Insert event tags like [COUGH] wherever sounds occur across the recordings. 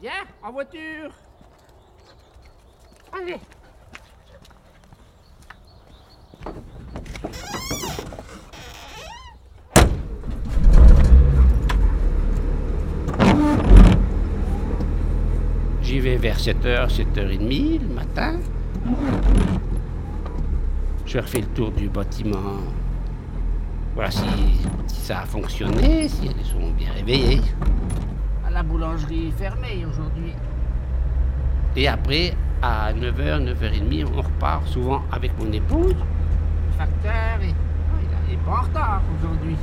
Viens, en voiture Allez J'y vais vers 7h, 7h30 le matin. Je refais le tour du bâtiment. Voilà si, si ça a fonctionné, si elles sont À la boulangerie fermée aujourd'hui. Et après, à 9h, 9h30, on repart souvent avec mon épouse. Le facteur est, il est pas en retard aujourd'hui.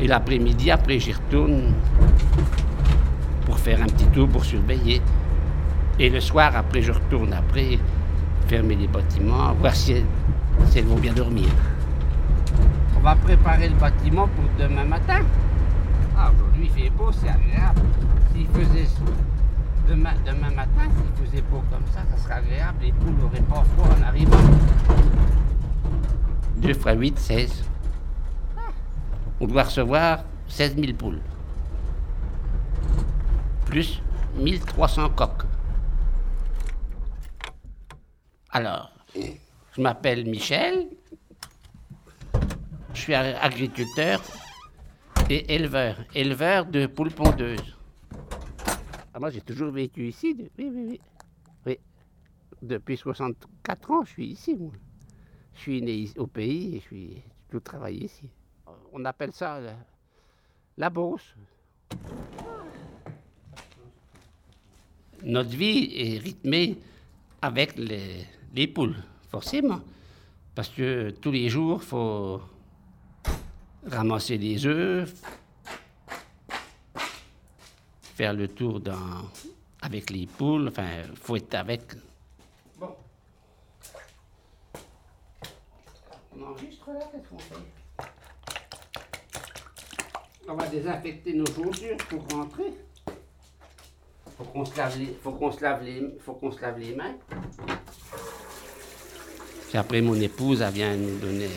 Et l'après-midi, après, j'y retourne pour faire un petit tour pour surveiller. Et le soir, après, je retourne après, fermer les bâtiments, voir si elles, si elles vont bien dormir. On va préparer le bâtiment pour demain matin. Ah, aujourd'hui il fait beau, c'est agréable. S'il faisait demain, demain matin, s'il faisait beau comme ça, ça serait agréable. Les poules n'auraient pas froid en arrivant. 2 fois 8, 16. On doit recevoir 16 000 poules. Plus 1300 coques. Alors, je m'appelle Michel. Je suis agriculteur et éleveur. Éleveur de poules pondeuses. Ah, moi, j'ai toujours vécu ici. Oui, oui, oui. Oui. Depuis 64 ans, je suis ici, moi. Je suis né au pays et je suis tout travaillé ici. On appelle ça la, la Beauce. Notre vie est rythmée avec les, les poules, forcément. Parce que tous les jours, il faut ramasser les œufs, faire le tour dans, avec les poules, enfin, il faut être avec. Bon. On enregistre là, qu'est-ce qu'on fait? On va désinfecter nos chaussures pour rentrer. Faut qu'on se lave les, faut qu'on se lave les, faut qu'on se lave les mains. Puis après, mon épouse, elle vient nous donner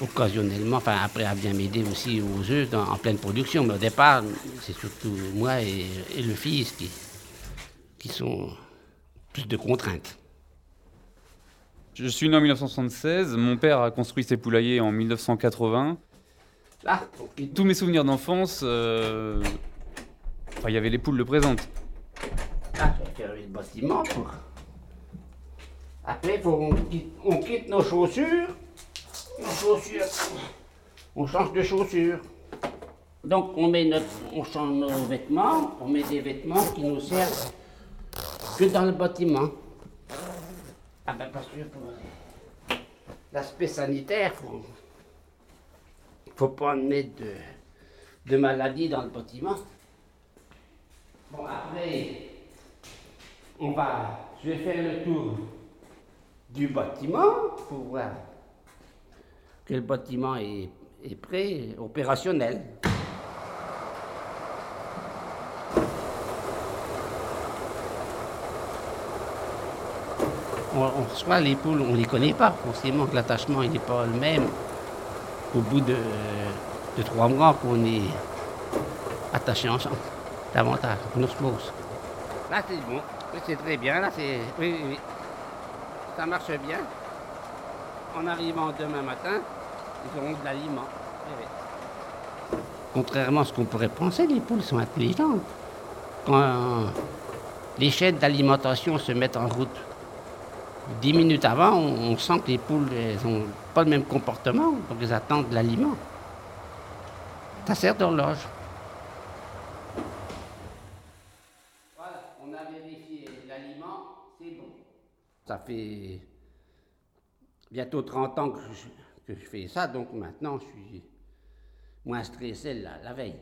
occasionnellement, enfin après, elle vient m'aider aussi aux œufs en pleine production. Mais au départ, c'est surtout moi et, et le fils qui, qui sont plus de contraintes. Je suis né en 1976, mon père a construit ses poulaillers en 1980. Là, on- Tous mes souvenirs d'enfance, euh, enfin, il y avait les poules je vais fermer le bâtiment pour. Après, faut quitte, on quitte nos chaussures. Nos chaussures. On change de chaussures. Donc, on, met notre, on change nos vêtements, on met des vêtements qui nous servent que dans le bâtiment. Ah ben, parce que pour l'aspect sanitaire, faut, faut pas emmener de, de maladies dans le bâtiment. Bon, après, on va, je vais faire le tour du bâtiment pour voir que le bâtiment est, est prêt, opérationnel. On, on reçoit les poules, on ne les connaît pas, forcément que l'attachement il n'est pas le même. Au bout de, de trois mois qu'on est attachés ensemble, davantage, en osmose. Là c'est bon, c'est très bien, là c'est... Oui, oui, oui. Ça marche bien. En arrivant demain matin, ils auront de l'aliment. Oui. Contrairement à ce qu'on pourrait penser, les poules sont intelligentes. Quand euh, les chaînes d'alimentation se mettent en route, dix minutes avant, on, sent que les poules n'ont pas le même comportement, donc elles attendent de l'aliment. Ça sert d'horloge. Voilà, on a vérifié l'aliment, c'est bon. Ça fait bientôt 30 ans que je, que je fais ça, donc maintenant je suis moins stressé la, la veille.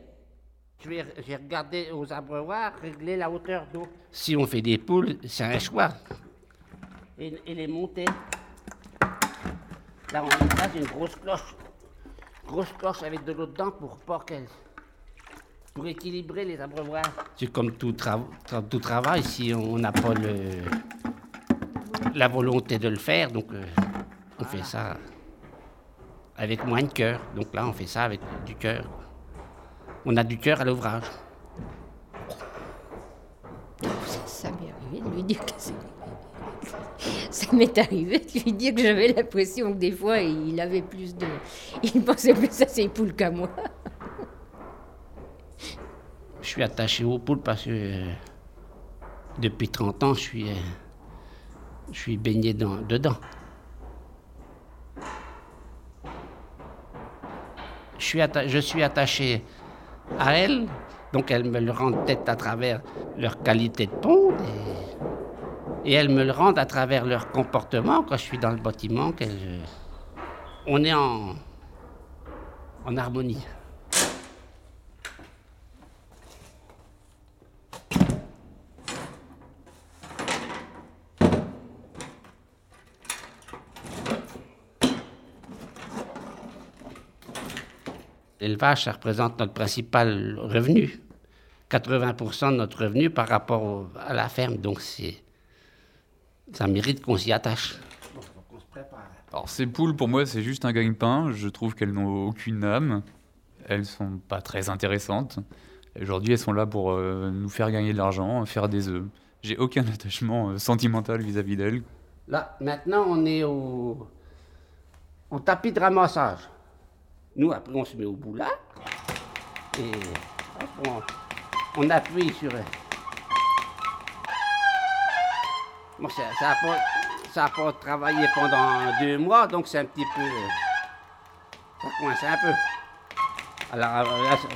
Je vais- J'ai regardé aux abreuvoirs, régler la hauteur d'eau. Si on fait des poules, c'est un choix. Et, et les monter. Là, on j'ai une grosse cloche. Grosse cloche avec de l'eau dedans pour pas qu'elle. pour équilibrer les abreuvoirs. C'est comme tout, tra- tra- tout travail, si on n'a pas le, la volonté de le faire, donc euh, on fait ça avec moins de cœur. Donc là, on fait ça avec du cœur. on a du cœur à l'ouvrage. Ça, m'est arrivé de lui dire que. Ça m'est arrivé de lui dire que j'avais l'impression que des fois il avait plus de. Il pensait plus à ses poules qu'à moi. Je suis attaché aux poules parce que euh, depuis 30 ans, je suis, euh, je suis baigné dans- dedans. Je suis attaché à elles, donc elles me le rendent peut-être à travers leur qualité de ponte et, elles me le rendent à travers leur comportement quand je suis dans le bâtiment. on est en harmonie. L'élevage, ça représente notre principal revenu. 80% de notre revenu par rapport au- à la ferme. Donc, ça mérite qu'on s'y attache. Alors ces poules, pour moi, c'est juste un gagne-pain. Je trouve qu'elles n'ont aucune âme. Elles sont pas très intéressantes. Aujourd'hui, elles sont là pour euh, nous faire gagner de l'argent, faire des œufs. J'ai aucun [LAUGHS] attachement euh, sentimental vis-à-vis d'elles. Là, maintenant, on est au, au tapis de ramassage. Nous, après, on se met au boulot. Et hop, on, appuie sur. Bon, ça ça a pas travaillé pendant deux mois, donc c'est un petit peu. Ça coince un peu. Alors, euh, là, ça-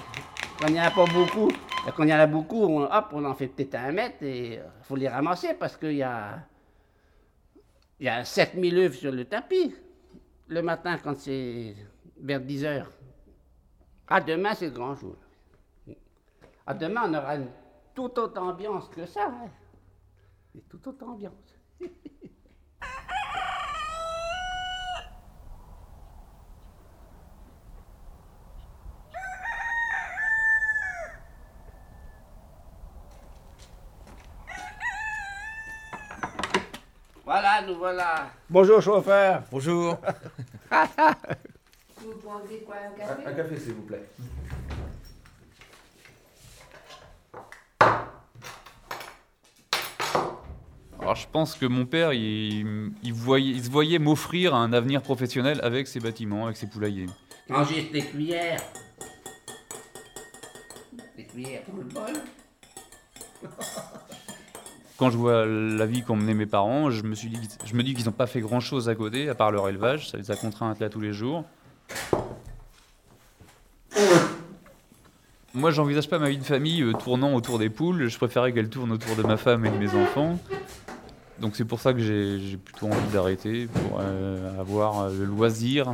quand il n'y en a pas beaucoup, y a beaucoup, on, hop, on en fait peut-être un mètre et il faut les ramasser parce qu'il y a. Il y a 7000 œufs sur le tapis. Le matin, quand c'est vers 10 heures. Ah, demain, c'est le grand jour. Ah, demain, on aura une toute autre ambiance que ça. hein. Une toute autre ambiance. Voilà, nous voilà. Bonjour, chauffeur. Bonjour. [LAUGHS] Vous prendrez quoi, un café Un café, s'il vous plaît. Alors je pense que mon père, il, il voyait, il se voyait m'offrir un avenir professionnel avec ses bâtiments, avec ses poulaillers. Rangez les cuillères. Les cuillères dans le bol. [LAUGHS] Quand je vois la vie qu'ont menée mes parents, je me, suis dit, qu'ils- je me dis qu'ils n'ont pas fait grand-chose à côté, à part leur élevage. Ça les a contraints à être là tous les jours. Moi, j'envisage pas ma vie de famille euh, tournant autour des poules. Je préférais qu'elle tourne autour de ma femme et de mes enfants. Donc c'est pour ça que j'ai plutôt envie d'arrêter, pour euh, avoir euh, le loisir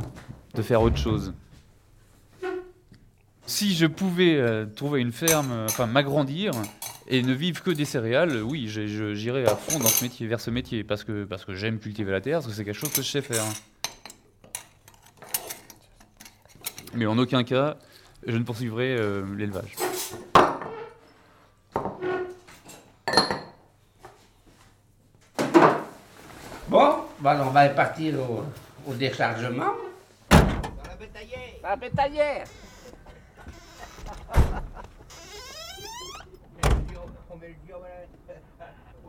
de faire autre chose. Si je pouvais trouver une ferme, enfin m'agrandir et ne vivre que des céréales, oui, j'irais à fond dans ce métier, vers ce métier, parce que, parce que j'aime cultiver la terre, parce que c'est quelque chose que je sais faire. Mais en aucun cas, je ne poursuivrai euh, l'élevage. Bon, voilà, on va partir au, au déchargement. Dans la bétaillère. Dans la bétaillère.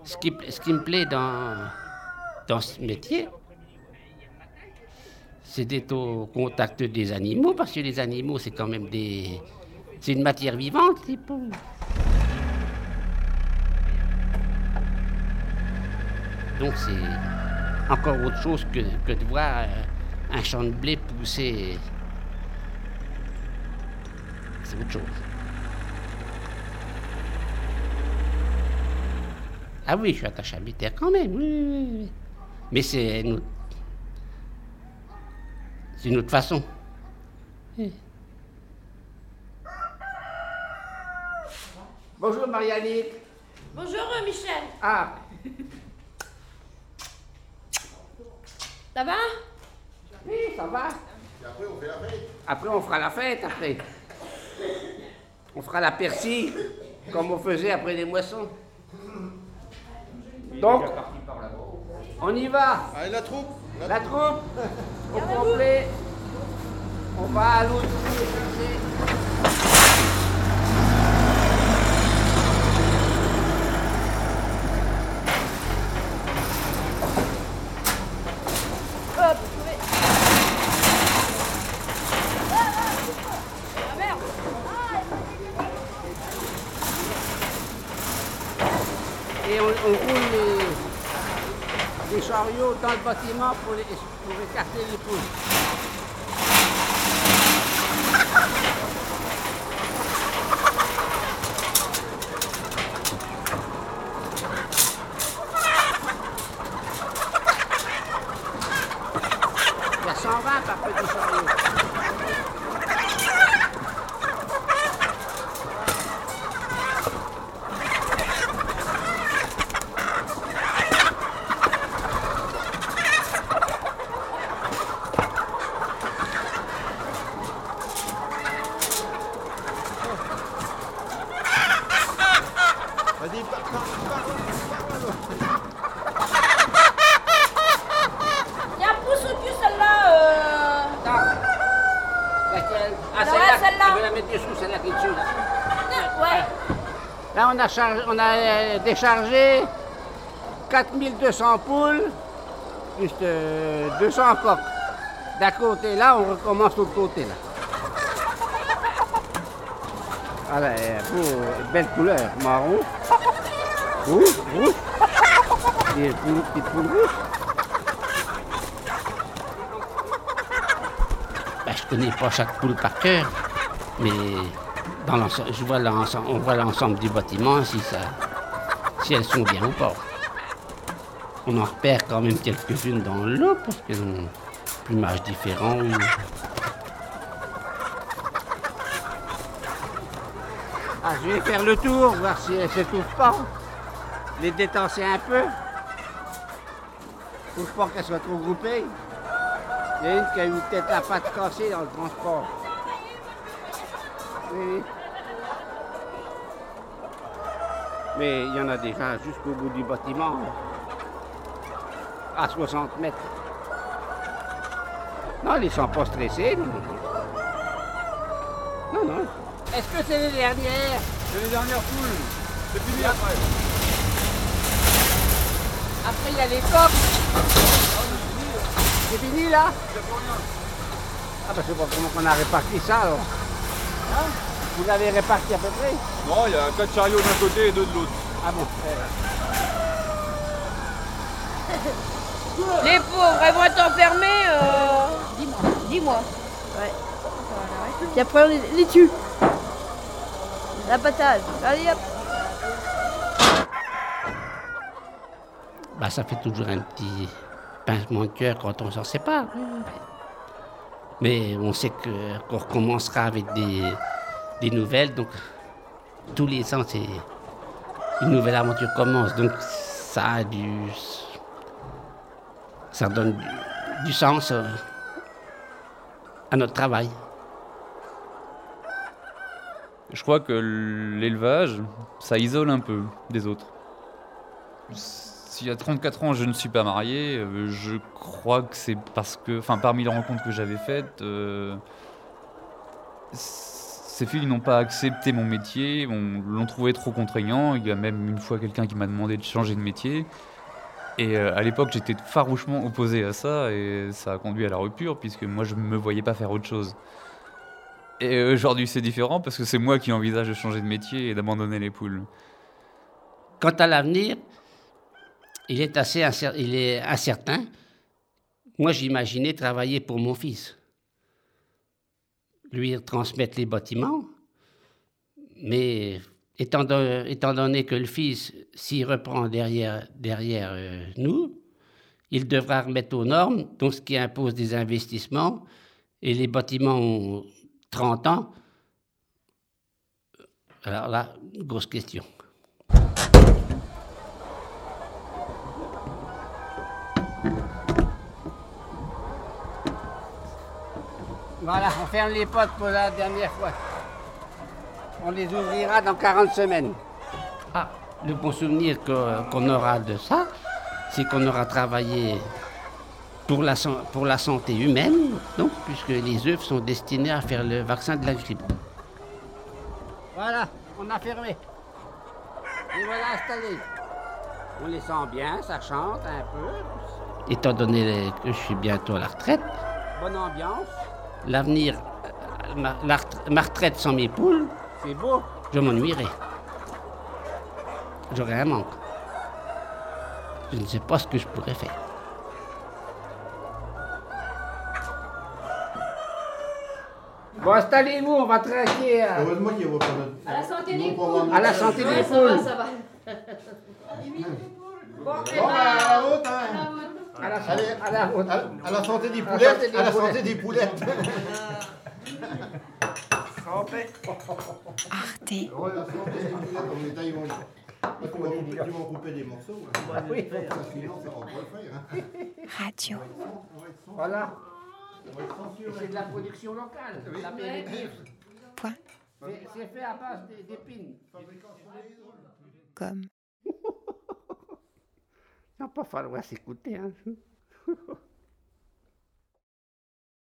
Ce qui, ce qui me plaît dans, dans ce métier, c'est d'être au contact des animaux, parce que les animaux, c'est quand même des. C'est une matière vivante, les poules. Donc c'est encore autre chose que, que de voir euh, un champ de blé pousser. C'est autre chose. Ah oui, je suis attaché à mes terres quand même, oui, oui, oui. Mais c'est. C'est une autre façon. Oui. Bonjour Marianne. Bonjour, Michel. Ah, Ça va? Oui, ça va. Après, on fera la fête, après. On fera la persil, comme on faisait après les moissons. Donc, on y va. Allez, la troupe La troupe, au complet. On va à l'autre bout chercher. et on, roule les, dans le bâtiment pour, pour écarter les poules. On a, euh, déchargé 4200 poules, plus 200 coques. D'un côté là, on recommence de l'autre côté là. Voilà, belle couleur, marron, rouge, rouge, et une petite poule rouge. Ben, je connais pas chaque poule par cœur, mais je vois on voit l'ensemble du bâtiment si, ça, si elles sont bien ou pas. On en repère quand même quelques-unes dans l'eau parce qu'elles ont un plumage différent. Ah, je vais faire le tour, voir si elles ne s'étouffent pas. Les détenser un peu. Pour pas qu'elles soient trop groupées. Il y a une qui a eu peut-être la patte cassée dans le transport. Oui. Mais il y en a déjà jusqu'au bout du bâtiment, à 60 mètres. Non, ils ne sont pas stressés. Non, non. Est-ce que c'est les dernières? C'est les dernières poules. C'est fini après. Après, il y a les coques. C'est fini là? Ah bah je sais pas comment on a réparti ça alors. Hein? Vous l'avez réparti à peu près Non, il y a quatre chariots d'un côté et deux de l'autre. Ah bon [LAUGHS] Les pauvres, elles vont être enfermées euh... Dis-moi. Dis-moi. Ouais. Puis après, on les, tue. L'abattage. Allez hop. Bah, ça fait toujours un petit pincement de cœur quand on s'en sépare. Mais on sait qu'on recommencera avec des, des nouvelles. Donc, tous les ans, c'est une nouvelle aventure commence. Donc, ça a du. Ça donne du, sens euh, à notre travail. Je crois que l'élevage, ça isole un peu des autres. Y a 34 ans, je ne suis pas marié, euh, je crois que c'est parce que, enfin, parmi les rencontres que j'avais faites, euh, ces filles n'ont pas accepté mon métier, l'ont trouvé trop contraignant. Il y a même une fois quelqu'un qui m'a demandé de changer de métier. Et euh, à l'époque, j'étais farouchement opposé à ça et ça a conduit à la rupture puisque moi, je ne me voyais pas faire autre chose. Et aujourd'hui, c'est différent parce que c'est moi qui envisage de changer de métier et d'abandonner les poules. Quant à l'avenir, il est assez il est incertain. Moi, j'imaginais travailler pour mon fils lui transmettre les bâtiments. Mais étant, donné que le fils s'y reprend derrière, euh, nous, il devra remettre aux normes, donc ce qui impose des investissements. Et les bâtiments ont 30 ans. Alors là, grosse question. Voilà, on ferme les potes pour la dernière fois. On les ouvrira dans 40 semaines. Ah, le bon souvenir qu'on aura de ça, c'est qu'on aura travaillé pour la, pour la santé humaine, donc, puisque les œufs sont destinés à faire le vaccin de la grippe. Voilà, on a fermé. Et voilà installé. On les sent bien, ça chante un peu. Étant donné que je suis bientôt à la retraite. Bonne ambiance l'avenir, ma, retraite sans mes poules, c'est beau. Je m'ennuierai. J'aurai un manque. je ne sais pas ce que je pourrais faire. Bon, installez-vous, on va traquer. Heureusement qu'il pas de... À la santé des poules. à la santé des Ça va, poules. ça va. [LAUGHS] Bon, Bon, bah, à la haute, hein. À la, Allez. à la haute. À, à la santé des À la poulettes, santé des à la poulettes. santé des poulettes. Arte. Ouais, la santé des poulettes, on est taille, ils vont- Parce qu'on va couper, ils vont couper des morceaux. hein. Ah oui, Ça, sinon, ça va pas le faire. hein. Radio. voilà. On va être censuré. C'est de la production locale. Point. C'est fait à base d'é- d'épines. Comme. Não, para falar assim se o